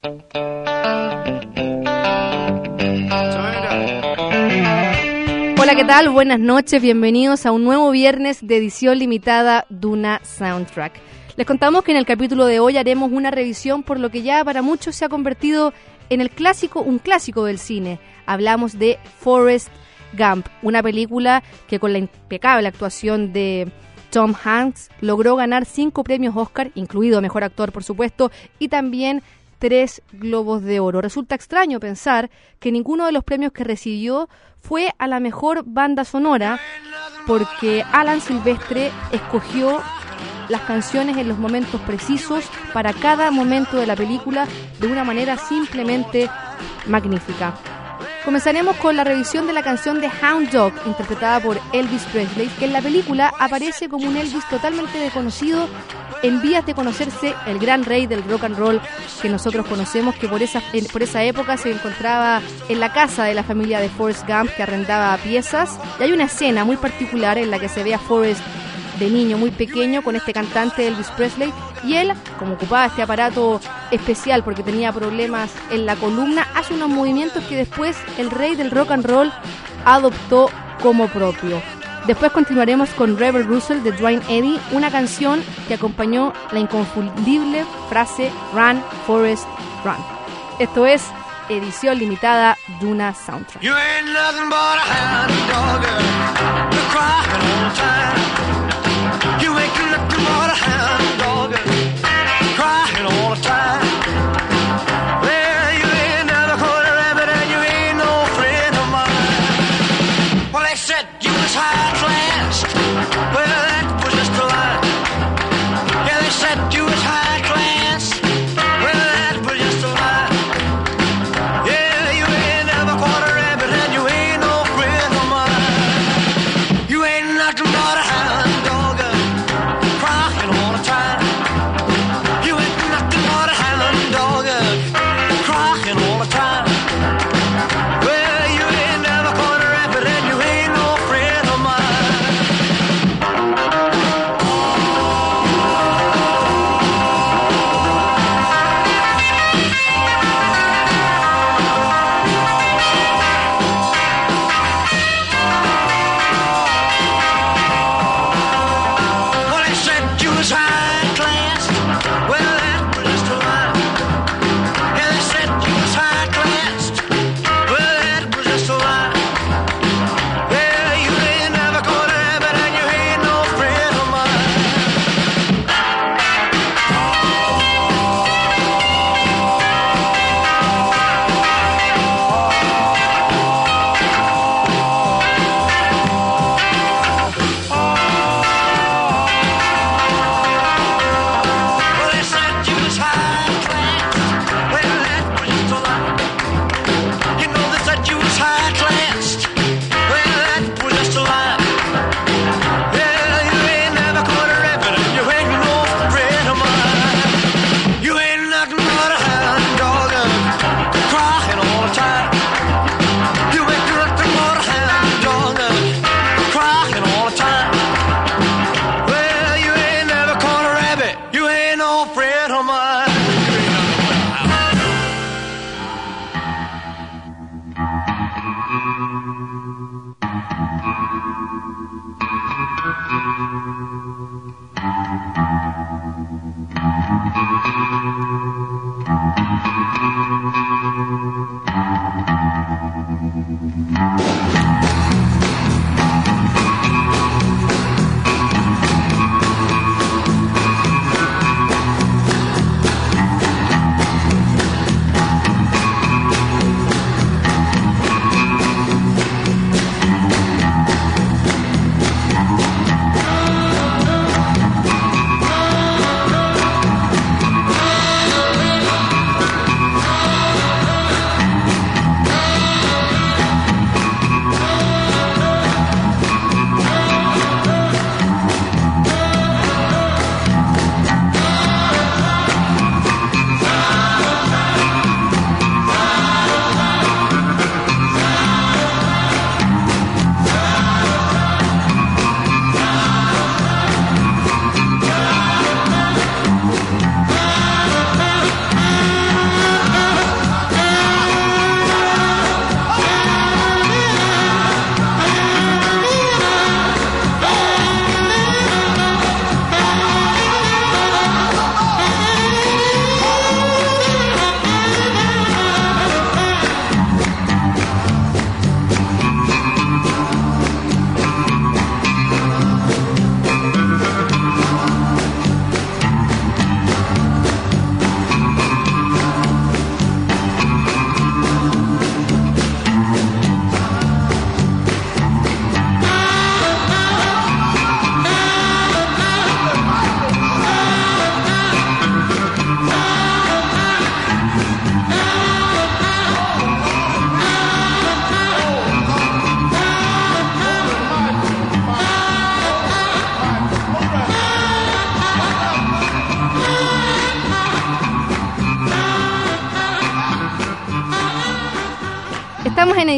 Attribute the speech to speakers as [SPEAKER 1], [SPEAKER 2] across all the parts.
[SPEAKER 1] Hola, ¿qué tal? Buenas noches, bienvenidos a un nuevo viernes de edición limitada Duna Soundtrack. Les contamos que en el capítulo de hoy haremos una revisión por lo que ya para muchos se ha convertido en el clásico, un clásico del cine. Hablamos de Forrest Gump, una película que con la impecable actuación de Tom Hanks logró ganar cinco premios Oscar, incluido Mejor Actor, por supuesto, y también tres Globos de Oro. Resulta extraño pensar que ninguno de los premios que recibió fue a la mejor banda sonora, porque Alan Silvestre escogió las canciones en los momentos precisos para cada momento de la película de una manera simplemente magnífica. Comenzaremos con la revisión de la canción de Hound Dog, interpretada por Elvis Presley, que en la película aparece como un Elvis totalmente desconocido en vías de conocerse el gran rey del rock and roll que nosotros conocemos, que por esa, por esa época se encontraba en la casa de la familia de Forrest Gump, que arrendaba piezas. Y hay una escena muy particular en la que se ve a Forrest de niño muy pequeño con este cantante Elvis Presley y él, como ocupaba este aparato especial porque tenía problemas en la columna, hace unos movimientos que después el rey del rock and roll adoptó como propio. Después continuaremos con Rebel Russell de Dwayne Eddy, una canción que acompañó la inconfundible frase Run, Forest, Run. Esto es edición limitada Duna Soundtrack. You ain't nothing a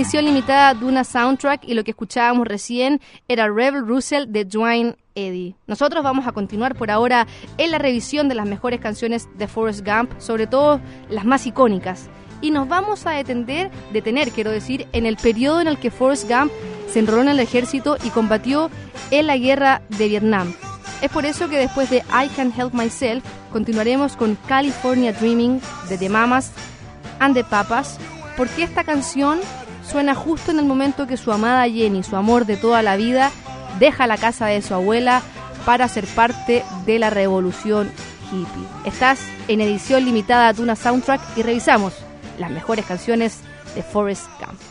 [SPEAKER 2] edición limitada de una soundtrack y lo que escuchábamos recién era Rebel Russell de Dwayne Eddy. Nosotros vamos a continuar por ahora en la revisión de las mejores canciones de Forrest Gump, sobre todo las más icónicas. Y nos vamos a detener, detener, quiero decir, en el periodo en el que Forrest Gump se enroló en el ejército y combatió en la guerra de Vietnam. Es por eso que después de I Can Help Myself continuaremos con California Dreaming de The Mamas and the Papas, porque esta canción suena justo en el momento que su amada Jenny, su amor de toda la vida, deja la casa de su abuela para ser parte de la revolución hippie. Estás en edición limitada de una soundtrack y revisamos las mejores canciones de Forrest Gump.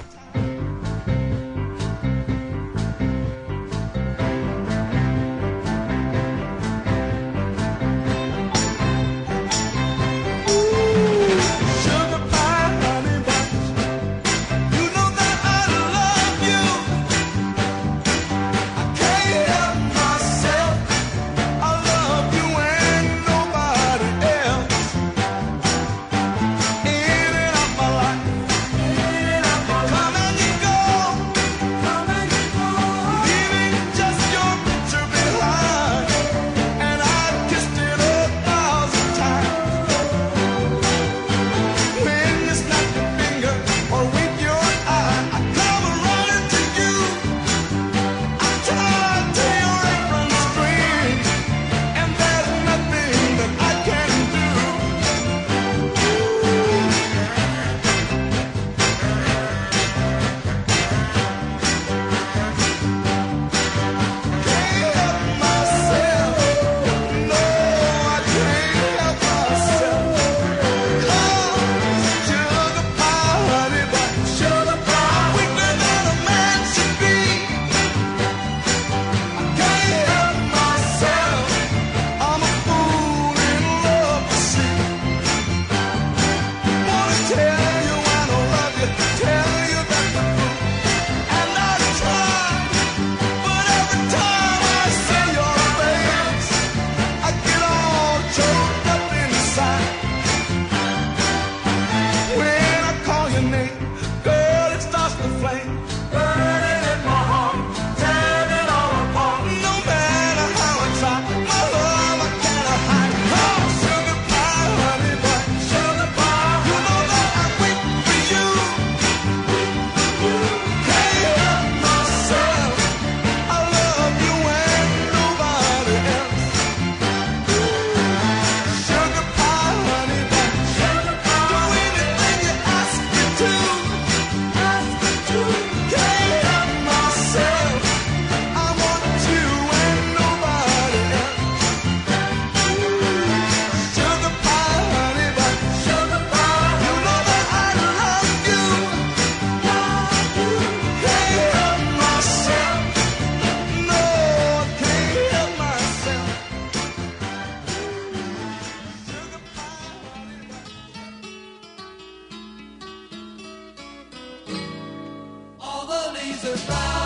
[SPEAKER 2] survive.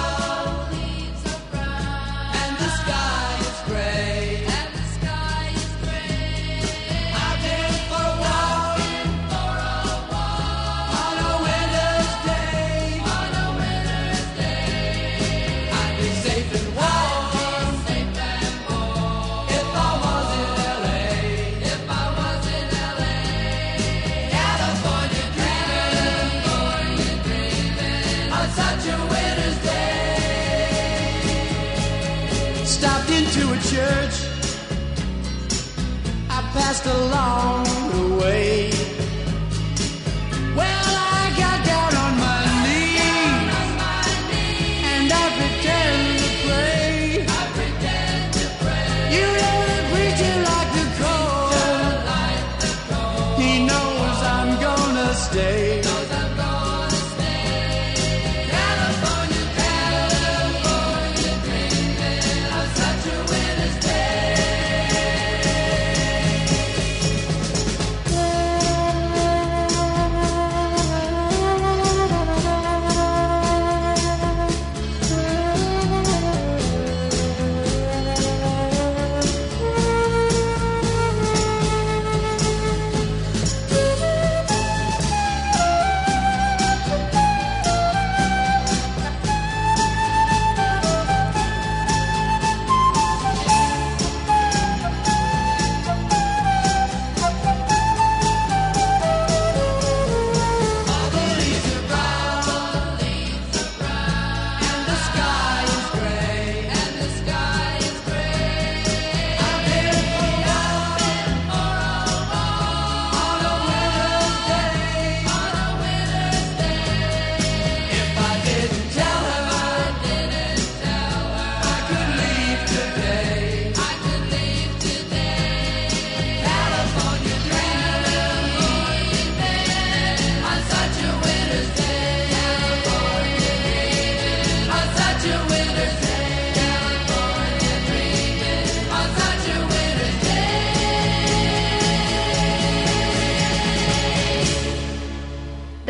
[SPEAKER 2] stopped into a church. I passed along the way.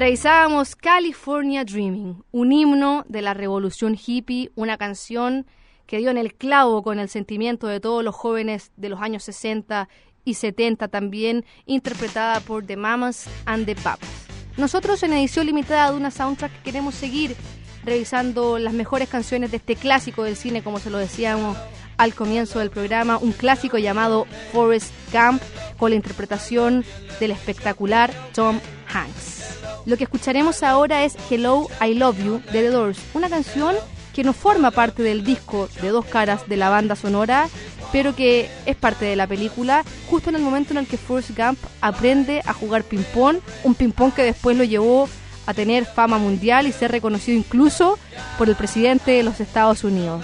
[SPEAKER 1] Revisábamos California Dreaming, un himno de la revolución hippie, una canción que dio en el clavo con el sentimiento de todos los jóvenes de los años 60 y 70 también, interpretada por The Mamas and the Papas. Nosotros en edición limitada de una soundtrack queremos seguir revisando las mejores canciones de este clásico del cine, como se lo decíamos al comienzo del programa, un clásico llamado Forrest Gump, con la interpretación del espectacular Tom Hanks. Lo que escucharemos ahora es Hello, I Love You de The Doors, una canción que no forma parte del disco de dos caras de la banda sonora, pero que es parte de la película, justo en el momento en el que Forrest Gump aprende a jugar ping-pong, un ping-pong que después lo llevó a tener fama mundial y ser reconocido incluso por el presidente de los Estados Unidos.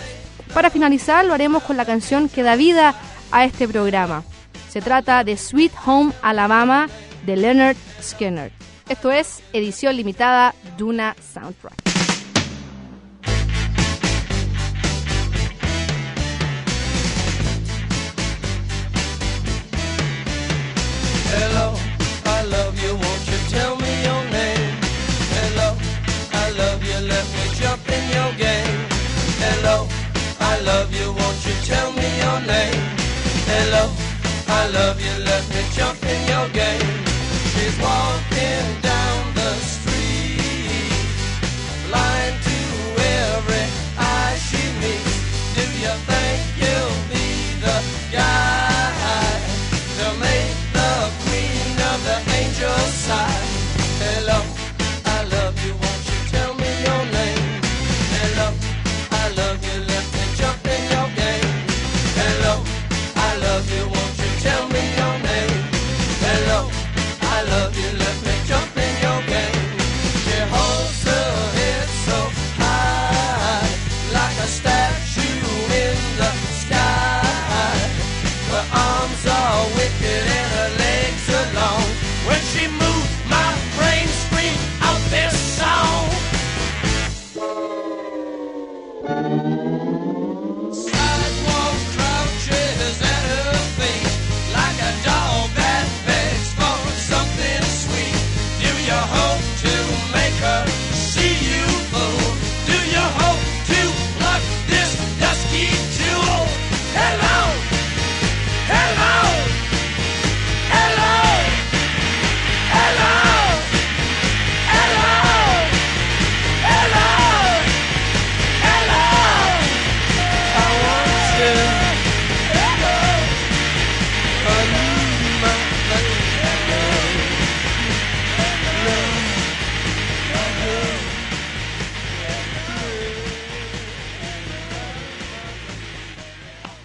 [SPEAKER 1] Para finalizar, lo haremos con la canción que da vida a este programa. Se trata de Sweet Home Alabama de Leonard Skinner. Esto es edición limitada Duna Soundtrack.
[SPEAKER 3] Hello, I love you, won't you tell me your name? Hello, I love you, let me jump in your game. Hello, I love you, won't you tell me your name? Hello, I love you,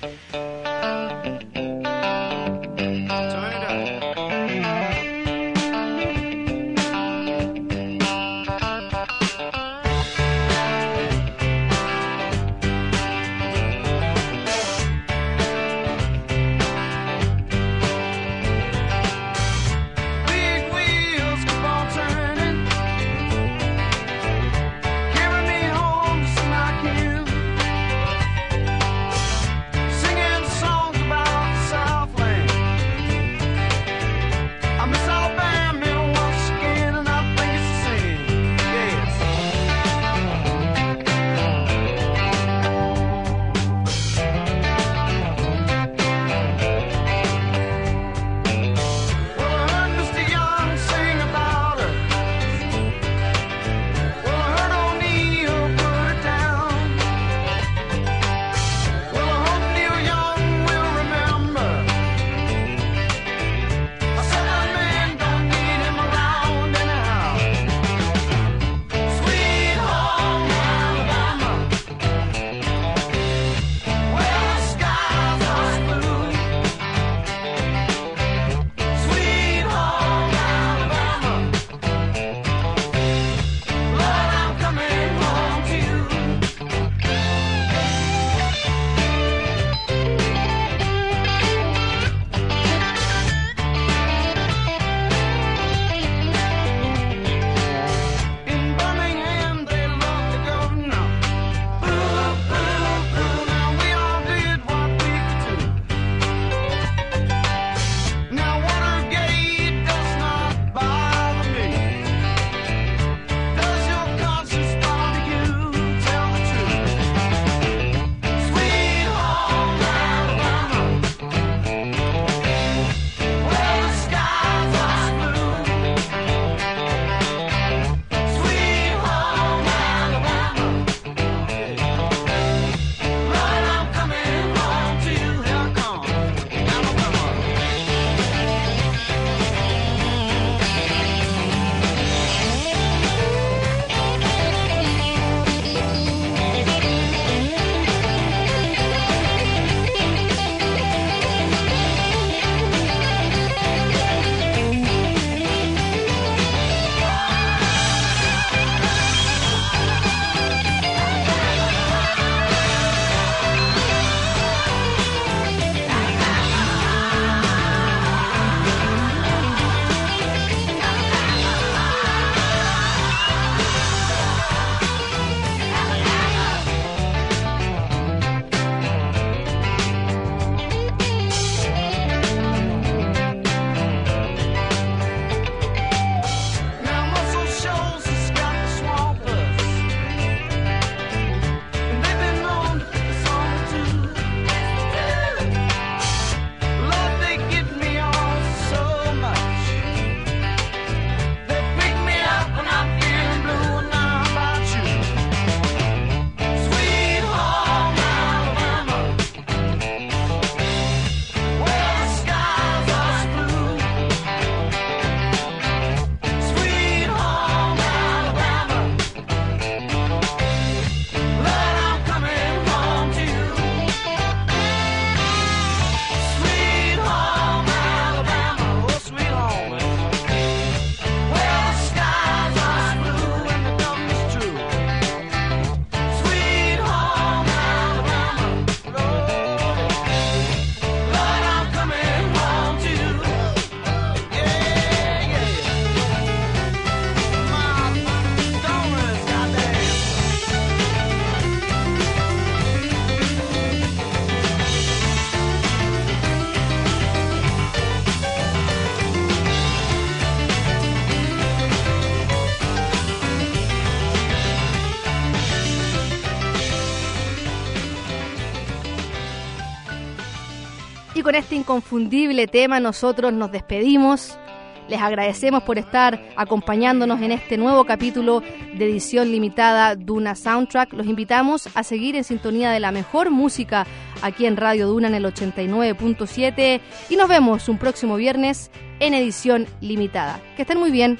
[SPEAKER 3] Música
[SPEAKER 1] con este inconfundible tema nosotros nos despedimos. Les agradecemos por estar acompañándonos en este nuevo capítulo de edición limitada Duna Soundtrack. Los invitamos a seguir en sintonía de la mejor música aquí en Radio Duna en el 89.7 y nos vemos un próximo viernes en edición limitada. Que estén muy bien.